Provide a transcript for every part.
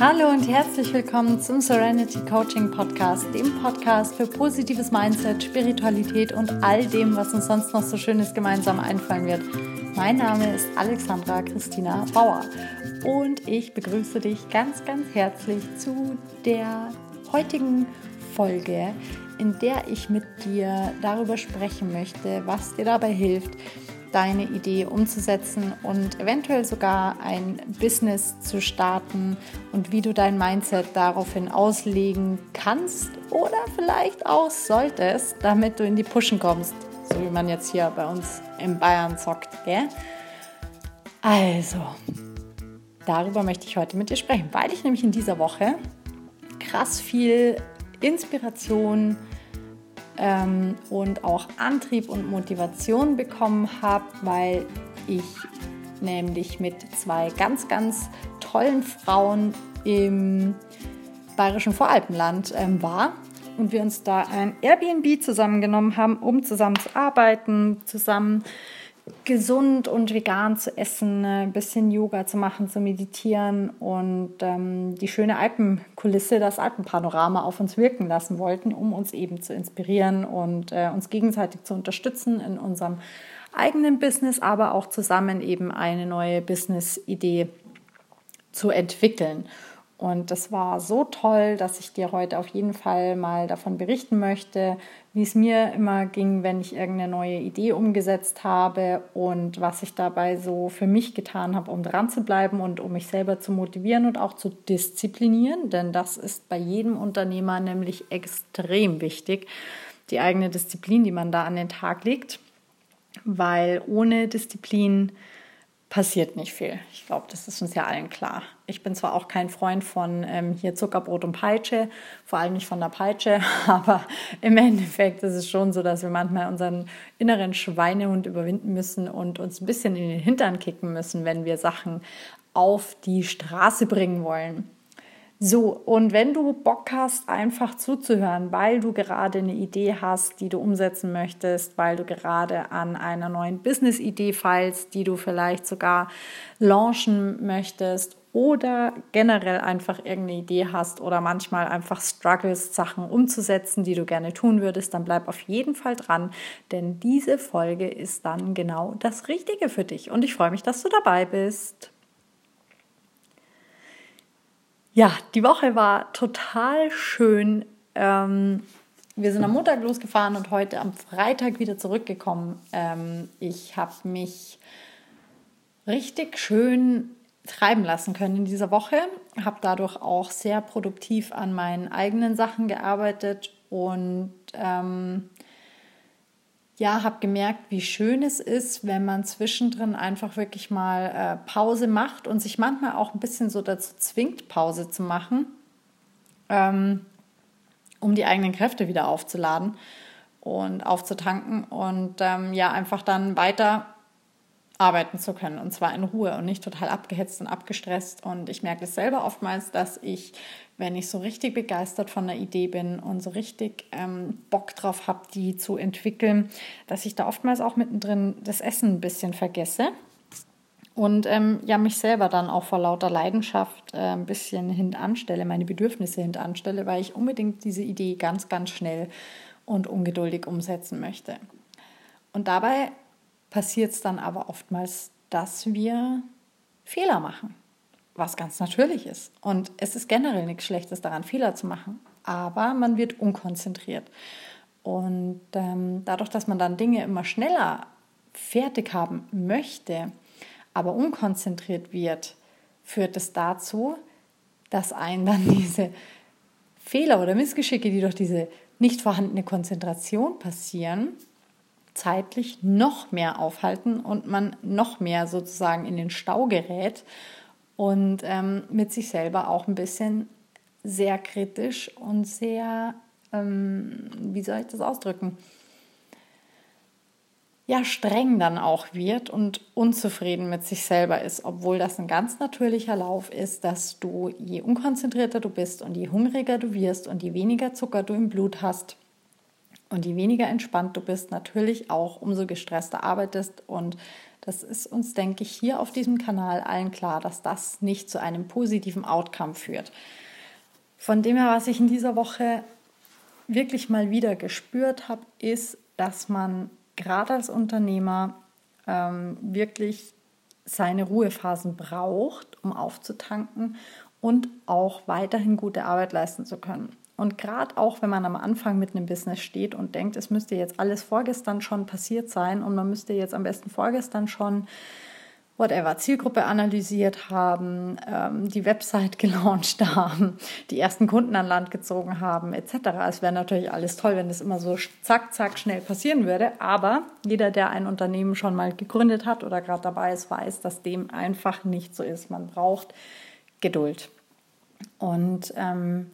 Hallo und herzlich willkommen zum Serenity Coaching Podcast, dem Podcast für positives Mindset, Spiritualität und all dem, was uns sonst noch so Schönes gemeinsam einfallen wird. Mein Name ist Alexandra Christina Bauer und ich begrüße dich ganz, ganz herzlich zu der heutigen Folge, in der ich mit dir darüber sprechen möchte, was dir dabei hilft, deine Idee umzusetzen und eventuell sogar ein Business zu starten und wie du dein Mindset daraufhin auslegen kannst oder vielleicht auch solltest, damit du in die Pushen kommst, so wie man jetzt hier bei uns in Bayern zockt. Gell? Also, darüber möchte ich heute mit dir sprechen, weil ich nämlich in dieser Woche krass viel Inspiration, ähm, und auch Antrieb und Motivation bekommen habe, weil ich nämlich mit zwei ganz, ganz tollen Frauen im bayerischen Voralpenland ähm, war und wir uns da ein Airbnb zusammengenommen haben, um zusammen zu arbeiten, zusammen gesund und vegan zu essen, ein bisschen Yoga zu machen, zu meditieren und ähm, die schöne Alpenkulisse, das Alpenpanorama auf uns wirken lassen wollten, um uns eben zu inspirieren und äh, uns gegenseitig zu unterstützen in unserem eigenen Business, aber auch zusammen eben eine neue Business-Idee zu entwickeln. Und das war so toll, dass ich dir heute auf jeden Fall mal davon berichten möchte, wie es mir immer ging, wenn ich irgendeine neue Idee umgesetzt habe und was ich dabei so für mich getan habe, um dran zu bleiben und um mich selber zu motivieren und auch zu disziplinieren. Denn das ist bei jedem Unternehmer nämlich extrem wichtig, die eigene Disziplin, die man da an den Tag legt. Weil ohne Disziplin passiert nicht viel. Ich glaube, das ist uns ja allen klar. Ich bin zwar auch kein Freund von ähm, hier Zuckerbrot und Peitsche, vor allem nicht von der Peitsche, aber im Endeffekt ist es schon so, dass wir manchmal unseren inneren Schweinehund überwinden müssen und uns ein bisschen in den Hintern kicken müssen, wenn wir Sachen auf die Straße bringen wollen. So, und wenn du Bock hast, einfach zuzuhören, weil du gerade eine Idee hast, die du umsetzen möchtest, weil du gerade an einer neuen Business-Idee feilst, die du vielleicht sogar launchen möchtest oder generell einfach irgendeine Idee hast oder manchmal einfach struggles, Sachen umzusetzen, die du gerne tun würdest, dann bleib auf jeden Fall dran, denn diese Folge ist dann genau das Richtige für dich und ich freue mich, dass du dabei bist. Ja, die Woche war total schön. Ähm, wir sind am Montag losgefahren und heute am Freitag wieder zurückgekommen. Ähm, ich habe mich richtig schön treiben lassen können in dieser Woche, habe dadurch auch sehr produktiv an meinen eigenen Sachen gearbeitet und ähm, ja, habe gemerkt, wie schön es ist, wenn man zwischendrin einfach wirklich mal äh, Pause macht und sich manchmal auch ein bisschen so dazu zwingt, Pause zu machen, ähm, um die eigenen Kräfte wieder aufzuladen und aufzutanken und ähm, ja, einfach dann weiter arbeiten zu können und zwar in Ruhe und nicht total abgehetzt und abgestresst. Und ich merke es selber oftmals, dass ich, wenn ich so richtig begeistert von einer Idee bin und so richtig ähm, Bock drauf habe, die zu entwickeln, dass ich da oftmals auch mittendrin das Essen ein bisschen vergesse. Und ähm, ja, mich selber dann auch vor lauter Leidenschaft äh, ein bisschen hintanstelle, meine Bedürfnisse hintanstelle, weil ich unbedingt diese Idee ganz, ganz schnell und ungeduldig umsetzen möchte. Und dabei passiert es dann aber oftmals, dass wir Fehler machen, was ganz natürlich ist. Und es ist generell nichts Schlechtes daran, Fehler zu machen, aber man wird unkonzentriert. Und ähm, dadurch, dass man dann Dinge immer schneller fertig haben möchte, aber unkonzentriert wird, führt es dazu, dass einen dann diese Fehler oder Missgeschicke, die durch diese nicht vorhandene Konzentration passieren, zeitlich noch mehr aufhalten und man noch mehr sozusagen in den Stau gerät und ähm, mit sich selber auch ein bisschen sehr kritisch und sehr, ähm, wie soll ich das ausdrücken? Ja, streng dann auch wird und unzufrieden mit sich selber ist, obwohl das ein ganz natürlicher Lauf ist, dass du je unkonzentrierter du bist und je hungriger du wirst und je weniger Zucker du im Blut hast, und je weniger entspannt du bist, natürlich auch umso gestresster arbeitest und Das ist uns, denke ich, hier auf diesem Kanal allen klar, dass das nicht zu einem positiven Outcome führt. Von dem her, was ich in dieser Woche wirklich mal wieder gespürt habe, ist, dass man gerade als Unternehmer ähm, wirklich seine Ruhephasen braucht, um aufzutanken und auch weiterhin gute Arbeit leisten zu können. Und gerade auch, wenn man am Anfang mit einem Business steht und denkt, es müsste jetzt alles vorgestern schon passiert sein und man müsste jetzt am besten vorgestern schon whatever, Zielgruppe analysiert haben, ähm, die Website gelauncht haben, die ersten Kunden an Land gezogen haben, etc. Es wäre natürlich alles toll, wenn das immer so zack, zack, schnell passieren würde. Aber jeder, der ein Unternehmen schon mal gegründet hat oder gerade dabei ist, weiß, dass dem einfach nicht so ist. Man braucht Geduld. Und ähm,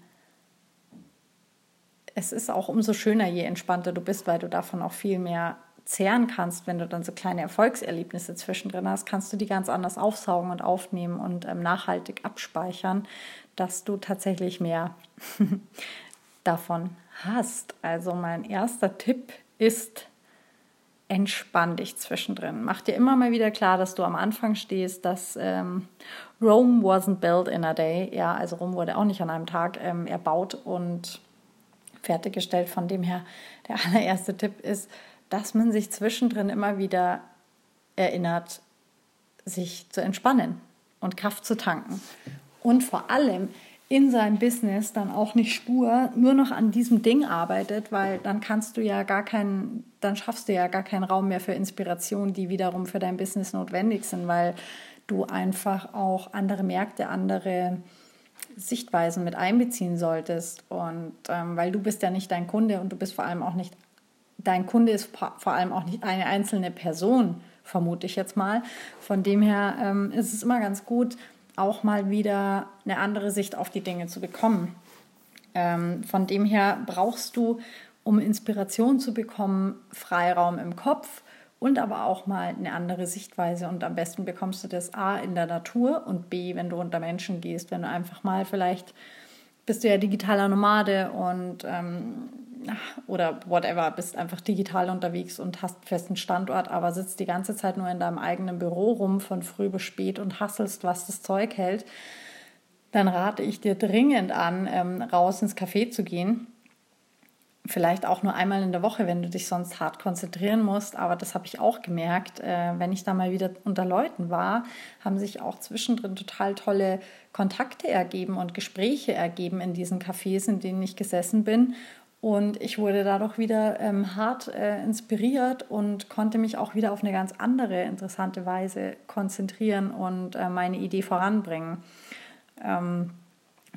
es ist auch umso schöner, je entspannter du bist, weil du davon auch viel mehr zehren kannst, wenn du dann so kleine Erfolgserlebnisse zwischendrin hast, kannst du die ganz anders aufsaugen und aufnehmen und ähm, nachhaltig abspeichern, dass du tatsächlich mehr davon hast. Also mein erster Tipp ist, entspann dich zwischendrin. Mach dir immer mal wieder klar, dass du am Anfang stehst, dass ähm, Rome wasn't built in a day. Ja, also Rom wurde auch nicht an einem Tag ähm, erbaut und fertiggestellt. Von dem her, der allererste Tipp ist, dass man sich zwischendrin immer wieder erinnert, sich zu entspannen und Kraft zu tanken. Und vor allem in seinem Business dann auch nicht stur nur noch an diesem Ding arbeitet, weil dann kannst du ja gar keinen, dann schaffst du ja gar keinen Raum mehr für Inspiration, die wiederum für dein Business notwendig sind, weil du einfach auch andere Märkte, andere Sichtweisen mit einbeziehen solltest. Und ähm, weil du bist ja nicht dein Kunde und du bist vor allem auch nicht, dein Kunde ist vor allem auch nicht eine einzelne Person, vermute ich jetzt mal. Von dem her ähm, ist es immer ganz gut, auch mal wieder eine andere Sicht auf die Dinge zu bekommen. Ähm, von dem her brauchst du, um Inspiration zu bekommen, Freiraum im Kopf und aber auch mal eine andere Sichtweise. Und am besten bekommst du das A in der Natur und B, wenn du unter Menschen gehst, wenn du einfach mal vielleicht bist du ja digitaler Nomade und ähm, oder whatever, bist einfach digital unterwegs und hast festen Standort, aber sitzt die ganze Zeit nur in deinem eigenen Büro rum von früh bis spät und hasselst, was das Zeug hält, dann rate ich dir dringend an, ähm, raus ins Café zu gehen vielleicht auch nur einmal in der Woche, wenn du dich sonst hart konzentrieren musst. Aber das habe ich auch gemerkt, äh, wenn ich da mal wieder unter Leuten war, haben sich auch zwischendrin total tolle Kontakte ergeben und Gespräche ergeben in diesen Cafés, in denen ich gesessen bin. Und ich wurde dadurch wieder ähm, hart äh, inspiriert und konnte mich auch wieder auf eine ganz andere, interessante Weise konzentrieren und äh, meine Idee voranbringen. Ähm,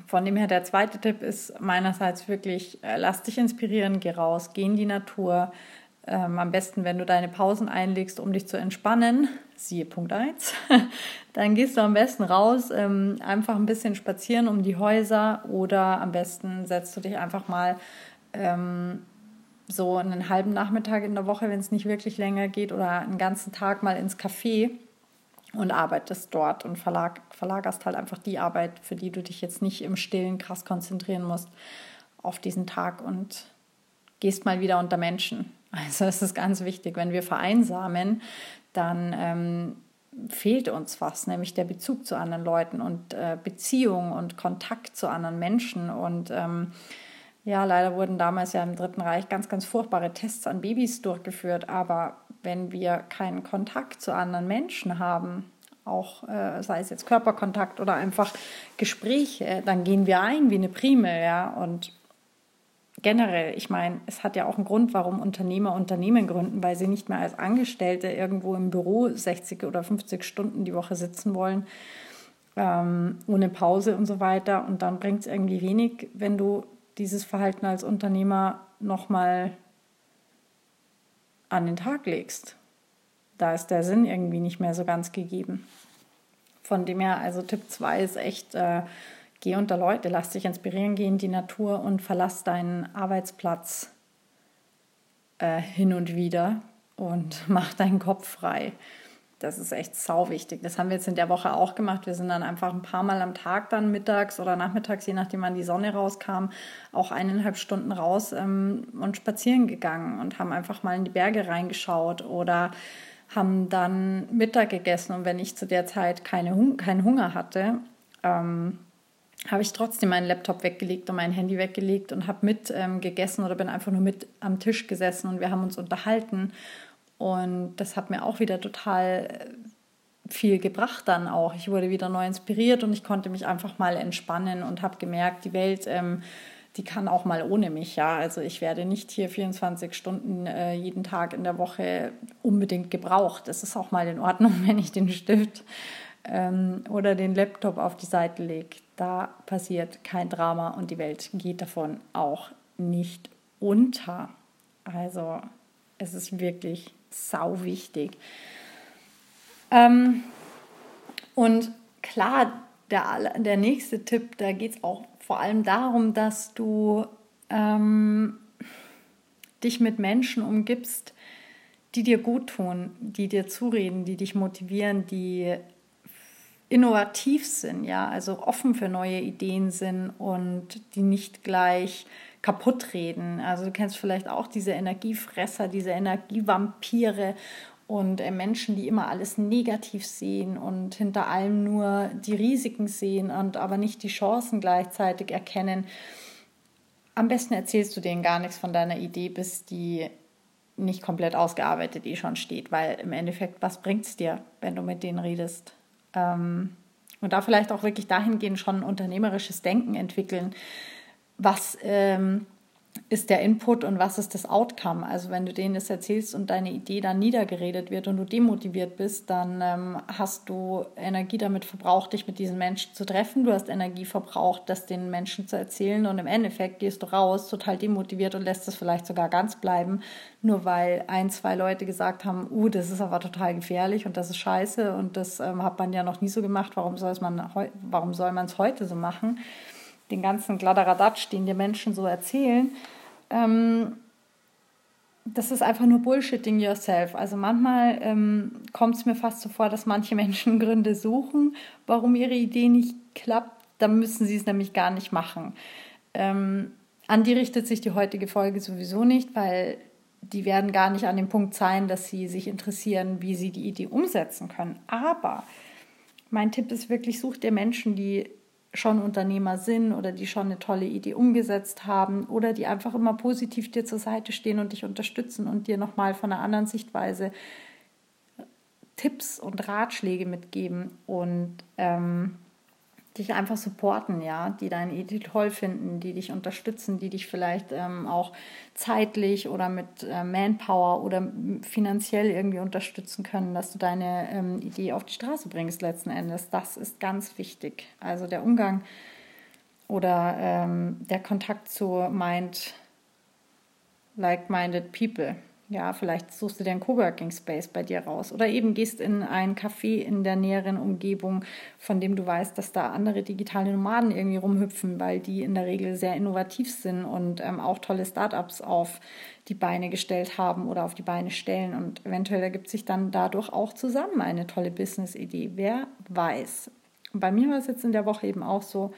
von dem her, der zweite Tipp ist meinerseits wirklich, äh, lass dich inspirieren, geh raus, geh in die Natur. Ähm, am besten, wenn du deine Pausen einlegst, um dich zu entspannen, siehe Punkt 1, dann gehst du am besten raus, ähm, einfach ein bisschen spazieren um die Häuser oder am besten setzt du dich einfach mal ähm, so einen halben Nachmittag in der Woche, wenn es nicht wirklich länger geht, oder einen ganzen Tag mal ins Café und arbeitest dort und verlag, verlagerst halt einfach die Arbeit, für die du dich jetzt nicht im Stillen krass konzentrieren musst, auf diesen Tag und gehst mal wieder unter Menschen. Also es ist ganz wichtig, wenn wir vereinsamen, dann ähm, fehlt uns was, nämlich der Bezug zu anderen Leuten und äh, Beziehung und Kontakt zu anderen Menschen. Und ähm, ja, leider wurden damals ja im Dritten Reich ganz, ganz furchtbare Tests an Babys durchgeführt, aber wenn wir keinen Kontakt zu anderen Menschen haben, auch äh, sei es jetzt Körperkontakt oder einfach Gespräche, dann gehen wir ein wie eine Primel, ja. Und generell, ich meine, es hat ja auch einen Grund, warum Unternehmer Unternehmen gründen, weil sie nicht mehr als Angestellte irgendwo im Büro 60 oder 50 Stunden die Woche sitzen wollen, ähm, ohne Pause und so weiter. Und dann bringt es irgendwie wenig, wenn du dieses Verhalten als Unternehmer nochmal an den Tag legst. Da ist der Sinn irgendwie nicht mehr so ganz gegeben. Von dem her, also Tipp 2 ist echt, äh, geh unter Leute, lass dich inspirieren, geh in die Natur und verlass deinen Arbeitsplatz äh, hin und wieder und mach deinen Kopf frei. Das ist echt sau wichtig. Das haben wir jetzt in der Woche auch gemacht. Wir sind dann einfach ein paar Mal am Tag dann mittags oder nachmittags, je nachdem wann die Sonne rauskam, auch eineinhalb Stunden raus ähm, und spazieren gegangen und haben einfach mal in die Berge reingeschaut oder haben dann Mittag gegessen und wenn ich zu der Zeit keine Hung keinen Hunger hatte, ähm, habe ich trotzdem meinen Laptop weggelegt und mein Handy weggelegt und habe mit ähm, gegessen oder bin einfach nur mit am Tisch gesessen und wir haben uns unterhalten. Und das hat mir auch wieder total äh, viel gebracht dann auch. Ich wurde wieder neu inspiriert und ich konnte mich einfach mal entspannen und habe gemerkt, die Welt, ähm, die kann auch mal ohne mich. Ja, also ich werde nicht hier 24 Stunden äh, jeden Tag in der Woche unbedingt gebraucht. Es ist auch mal in Ordnung, wenn ich den Stift ähm, oder den Laptop auf die Seite lege. Da passiert kein Drama und die Welt geht davon auch nicht unter. Also es ist wirklich sau wichtig. Ähm, und klar, der, der nächste Tipp, da geht es auch vor allem darum, dass du ähm, dich mit Menschen umgibst, die dir gut tun, die dir zureden, die dich motivieren, die innovativ sind, ja, also offen für neue Ideen sind und die nicht gleich kaputt reden. Also du kennst vielleicht auch diese Energiefresser, diese Energievampire und äh, Menschen, die immer alles negativ sehen und hinter allem nur die Risiken sehen und aber nicht die Chancen gleichzeitig erkennen. Am besten erzählst du denen gar nichts von deiner Idee, bis die nicht komplett ausgearbeitet eh schon steht, weil im Endeffekt, was bringt es dir, wenn du mit denen redest? Ähm, und da vielleicht auch wirklich dahingehend schon unternehmerisches Denken entwickeln. Was ähm, ist der Input und was ist das Outcome? Also wenn du denen das erzählst und deine Idee dann niedergeredet wird und du demotiviert bist, dann ähm, hast du Energie damit verbraucht, dich mit diesen Menschen zu treffen. Du hast Energie verbraucht, das den Menschen zu erzählen und im Endeffekt gehst du raus, total demotiviert und lässt es vielleicht sogar ganz bleiben, nur weil ein, zwei Leute gesagt haben, uh, das ist aber total gefährlich und das ist scheiße und das ähm, hat man ja noch nie so gemacht, warum man warum soll man es heute so machen? Den ganzen Kladderadatsch, den dir Menschen so erzählen, ähm, das ist einfach nur Bullshitting yourself. Also manchmal ähm, kommt es mir fast so vor, dass manche Menschen Gründe suchen, warum ihre Idee nicht klappt. Dann müssen sie es nämlich gar nicht machen. Ähm, an die richtet sich die heutige Folge sowieso nicht, weil die werden gar nicht an dem Punkt sein, dass sie sich interessieren, wie sie die Idee umsetzen können. Aber mein Tipp ist wirklich, such dir Menschen, die schon Unternehmer sind oder die schon eine tolle Idee umgesetzt haben oder die einfach immer positiv dir zur Seite stehen und dich unterstützen und dir nochmal von einer anderen Sichtweise Tipps und Ratschläge mitgeben. Und ähm, dich einfach supporten, ja, die deine Idee toll finden, die dich unterstützen, die dich vielleicht ähm, auch zeitlich oder mit äh, Manpower oder finanziell irgendwie unterstützen können, dass du deine ähm, Idee auf die Straße bringst letzten Endes. Das ist ganz wichtig. Also der Umgang oder ähm, der Kontakt zu Mind, like-minded people ja, vielleicht suchst du dir einen Coworking Space bei dir raus oder eben gehst in ein Café in der näheren Umgebung, von dem du weißt, dass da andere digitale Nomaden irgendwie rumhüpfen, weil die in der Regel sehr innovativ sind und ähm, auch tolle Startups auf die Beine gestellt haben oder auf die Beine stellen und eventuell ergibt sich dann dadurch auch zusammen eine tolle Business-Idee. Wer weiß. bei mir war es jetzt in der Woche eben auch so,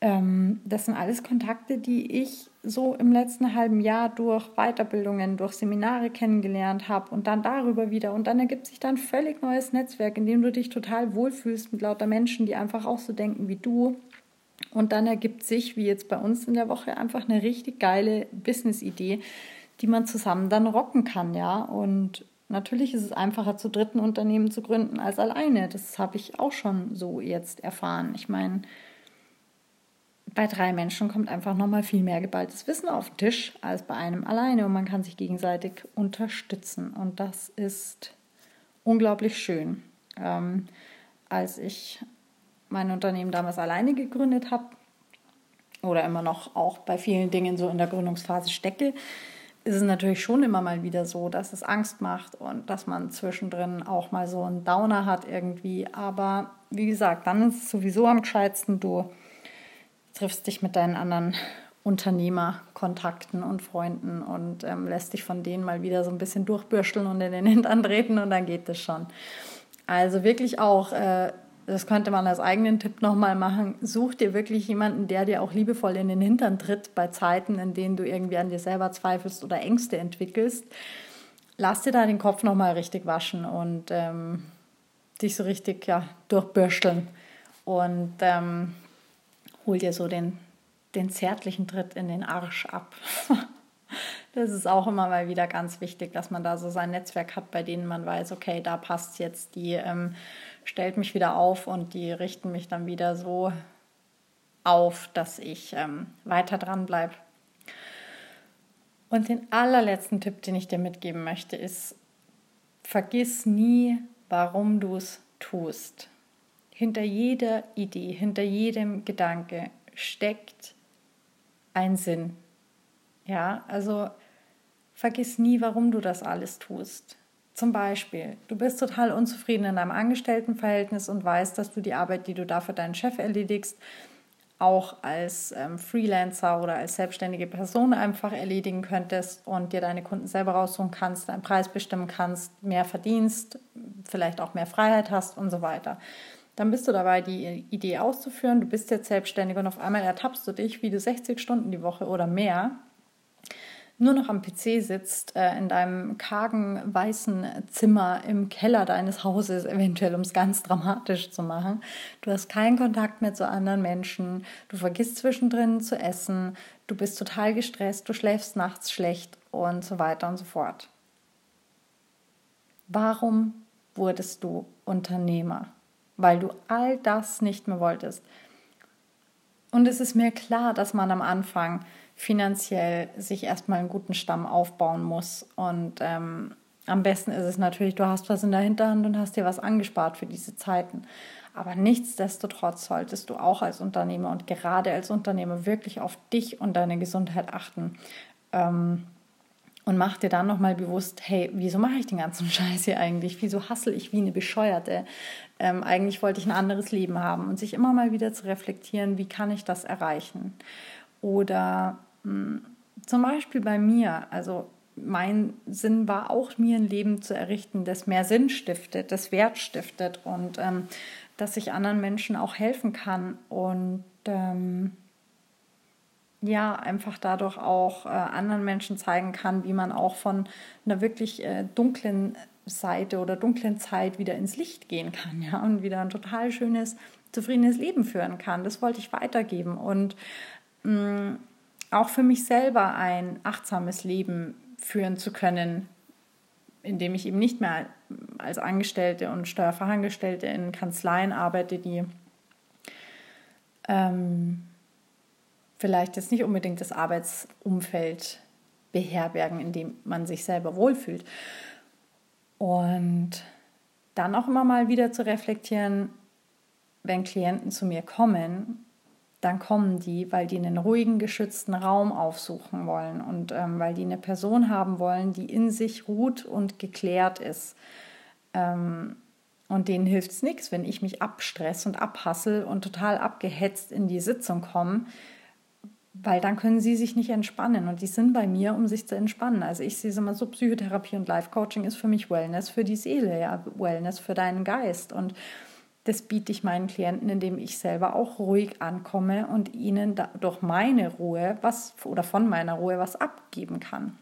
ähm, das sind alles Kontakte, die ich so im letzten halben Jahr durch Weiterbildungen, durch Seminare kennengelernt habe und dann darüber wieder. Und dann ergibt sich dann ein völlig neues Netzwerk, in dem du dich total wohlfühlst mit lauter Menschen, die einfach auch so denken wie du. Und dann ergibt sich, wie jetzt bei uns in der Woche, einfach eine richtig geile Business-Idee, die man zusammen dann rocken kann, ja. Und natürlich ist es einfacher, zu dritten Unternehmen zu gründen als alleine. Das habe ich auch schon so jetzt erfahren. Ich meine, bei drei Menschen kommt einfach nochmal viel mehr geballtes Wissen auf den Tisch als bei einem alleine und man kann sich gegenseitig unterstützen. Und das ist unglaublich schön. Ähm, als ich mein Unternehmen damals alleine gegründet habe oder immer noch auch bei vielen Dingen so in der Gründungsphase stecke, ist es natürlich schon immer mal wieder so, dass es Angst macht und dass man zwischendrin auch mal so einen Downer hat irgendwie. Aber wie gesagt, dann ist es sowieso am gescheitsten, du triffst dich mit deinen anderen Unternehmerkontakten und Freunden und ähm, lässt dich von denen mal wieder so ein bisschen durchbürsteln und in den Hintern treten und dann geht es schon. Also wirklich auch, äh, das könnte man als eigenen Tipp nochmal machen, such dir wirklich jemanden, der dir auch liebevoll in den Hintern tritt bei Zeiten, in denen du irgendwie an dir selber zweifelst oder Ängste entwickelst. lass dir da den Kopf nochmal richtig waschen und ähm, dich so richtig ja, durchbürsteln und ähm, hol dir so den, den zärtlichen Tritt in den Arsch ab. das ist auch immer mal wieder ganz wichtig, dass man da so sein Netzwerk hat, bei denen man weiß, okay, da passt jetzt, die ähm, stellt mich wieder auf und die richten mich dann wieder so auf, dass ich ähm, weiter dran bleibe. Und den allerletzten Tipp, den ich dir mitgeben möchte, ist, vergiss nie, warum du es tust. Hinter jeder Idee, hinter jedem Gedanke steckt ein Sinn. Ja, also vergiss nie, warum du das alles tust. Zum Beispiel, du bist total unzufrieden in deinem Angestelltenverhältnis und weißt, dass du die Arbeit, die du da für deinen Chef erledigst, auch als ähm, Freelancer oder als selbstständige Person einfach erledigen könntest und dir deine Kunden selber raussuchen kannst, deinen Preis bestimmen kannst, mehr verdienst, vielleicht auch mehr Freiheit hast und so weiter. Dann bist du dabei, die Idee auszuführen. Du bist jetzt selbstständig und auf einmal ertappst du dich, wie du 60 Stunden die Woche oder mehr nur noch am PC sitzt, äh, in deinem kargen weißen Zimmer im Keller deines Hauses, eventuell um es ganz dramatisch zu machen. Du hast keinen Kontakt mehr zu anderen Menschen, du vergisst zwischendrin zu essen, du bist total gestresst, du schläfst nachts schlecht und so weiter und so fort. Warum wurdest du Unternehmer? Weil du all das nicht mehr wolltest. Und es ist mir klar, dass man am Anfang finanziell sich erstmal einen guten Stamm aufbauen muss. Und ähm, am besten ist es natürlich, du hast was in der Hinterhand und hast dir was angespart für diese Zeiten. Aber nichtsdestotrotz solltest du auch als Unternehmer und gerade als Unternehmer wirklich auf dich und deine Gesundheit achten. Ähm, und mach dir dann nochmal bewusst, hey, wieso mache ich den ganzen Scheiß hier eigentlich? Wieso hassel ich wie eine Bescheuerte? Ähm, eigentlich wollte ich ein anderes Leben haben und sich immer mal wieder zu reflektieren, wie kann ich das erreichen? Oder hm, zum Beispiel bei mir, also mein Sinn war auch, mir ein Leben zu errichten, das mehr Sinn stiftet, das Wert stiftet und ähm, dass ich anderen Menschen auch helfen kann und ähm, ja, einfach dadurch auch äh, anderen Menschen zeigen kann, wie man auch von einer wirklich äh, dunklen Seite oder dunklen Zeit wieder ins Licht gehen kann, ja, und wieder ein total schönes, zufriedenes Leben führen kann. Das wollte ich weitergeben und mh, mm, auch für mich selber ein achtsames Leben führen zu können, indem ich eben nicht mehr als Angestellte und Steuerfachangestellte in Kanzleien arbeite, die ähm, vielleicht jetzt nicht unbedingt das Arbeitsumfeld beherbergen, in dem man sich selber wohlfühlt. Und dann auch immer mal wieder zu reflektieren, wenn Klienten zu mir kommen dann kommen die, weil die einen ruhigen, geschützten Raum aufsuchen wollen und ähm, weil die eine Person haben wollen, die in sich ruht und geklärt ist. Ähm, und denen hilft es nichts, wenn ich mich abstress und abhassel und total abgehetzt in die Sitzung komme, weil dann können sie sich nicht entspannen. Und die sind bei mir, um sich zu entspannen. Also ich sehe es immer so, Psychotherapie und Life-Coaching ist für mich Wellness für die Seele, ja, Wellness für deinen Geist. Und das biete ich meinen Klienten, indem ich selber auch ruhig ankomme und ihnen durch meine Ruhe was oder von meiner Ruhe was abgeben kann.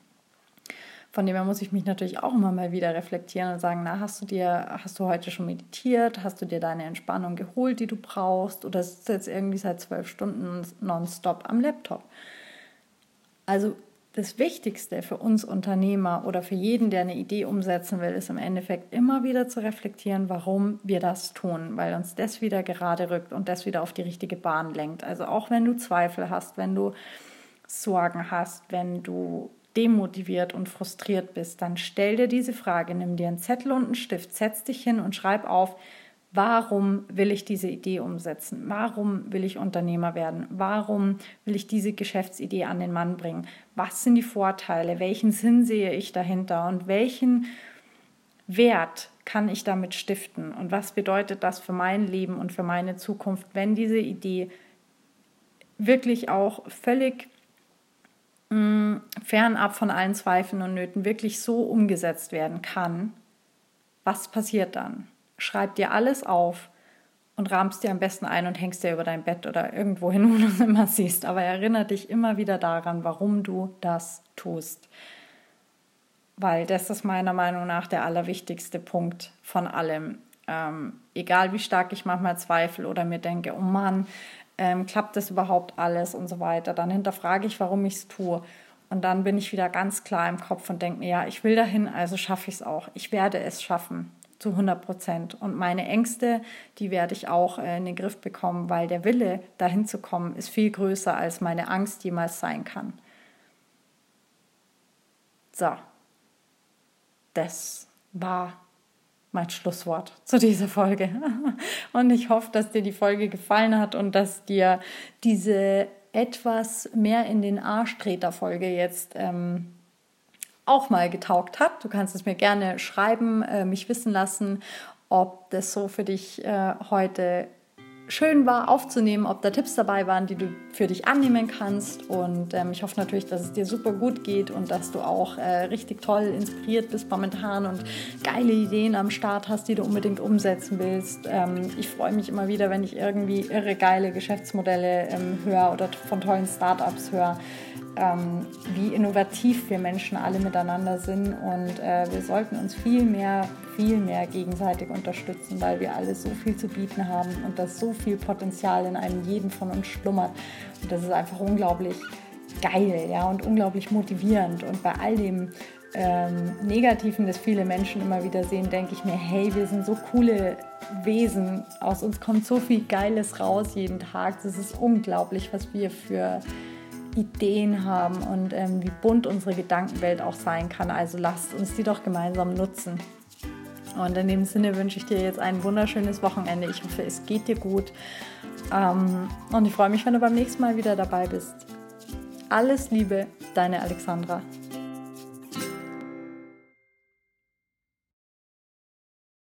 Von dem her muss ich mich natürlich auch immer mal wieder reflektieren und sagen, na, hast du dir, hast du heute schon meditiert? Hast du dir deine Entspannung geholt, die du brauchst? Oder sitzt du jetzt irgendwie seit zwölf Stunden nonstop am Laptop? Also das Wichtigste für uns Unternehmer oder für jeden, der eine Idee umsetzen will, ist im Endeffekt immer wieder zu reflektieren, warum wir das tun, weil uns das wieder gerade rückt und das wieder auf die richtige Bahn lenkt. Also auch wenn du Zweifel hast, wenn du Sorgen hast, wenn du demotiviert und frustriert bist, dann stell dir diese Frage, nimm dir einen Zettel und einen Stift, setz dich hin und schreib auf, Warum will ich diese Idee umsetzen? Warum will ich Unternehmer werden? Warum will ich diese Geschäftsidee an den Mann bringen? Was sind die Vorteile? Welchen Sinn sehe ich dahinter? Und welchen Wert kann ich damit stiften? Und was bedeutet das für mein Leben und für meine Zukunft, wenn diese Idee wirklich auch völlig mh, fernab von allen Zweifeln und Nöten wirklich so umgesetzt werden kann? Was passiert dann? schreib dir alles auf und rahmst dir am besten ein und hängst dir über dein Bett oder irgendwo hin, wo du es immer siehst. Aber erinnere dich immer wieder daran, warum du das tust. weil das ist meiner Meinung nach der allerwichtigste Punkt von allem. Ähm, egal wie stark ich manchmal zweifle oder mir denke, oh Mann, ähm, klappt das überhaupt alles und so weiter, dann hinterfrage ich, warum ich es tue. Und dann bin ich wieder ganz klar im Kopf und denke mir, ja, ich will dahin, also schaffe ich es auch. Ich werde es schaffen zu 100 Prozent. Und meine Ängste, die werde ich auch äh, in den Griff bekommen, weil der Wille, dahin zu kommen, ist viel größer, als meine Angst jemals sein kann. So, das war mein Schlusswort zu dieser Folge. Und ich hoffe, dass dir die Folge gefallen hat und dass dir diese etwas mehr in den Arschtreter-Folge jetzt ähm, auch mal getaugt hat. Du kannst es mir gerne schreiben, äh, mich wissen lassen, ob das so für dich äh, heute schön war aufzunehmen, ob da Tipps dabei waren, die du für dich annehmen kannst. Und ähm, ich hoffe natürlich, dass es dir super gut geht und dass du auch äh, richtig toll inspiriert bist momentan und geile Ideen am Start hast, die du unbedingt umsetzen willst. Ähm, ich freue mich immer wieder, wenn ich irgendwie irre geile Geschäftsmodelle ähm, höre oder von tollen Startups höre ähm, wie innovativ wir Menschen alle miteinander sind und äh, wir sollten uns viel mehr, viel mehr gegenseitig unterstützen, weil wir alle so viel zu bieten haben und dass so viel Potenzial in einem jeden von uns schlummert. Und das ist einfach unglaublich geil ja, und unglaublich motivierend. Und bei all dem ähm, Negativen, das viele Menschen immer wieder sehen, denke ich mir, hey, wir sind so coole Wesen, aus uns kommt so viel Geiles raus jeden Tag. Das ist unglaublich, was wir für Ideen haben und ähm, wie bunt unsere Gedankenwelt auch sein kann. Also lasst uns die doch gemeinsam nutzen. Und in dem Sinne wünsche ich dir jetzt ein wunderschönes Wochenende. Ich hoffe, es geht dir gut. Ähm, und ich freue mich, wenn du beim nächsten Mal wieder dabei bist. Alles Liebe, deine Alexandra.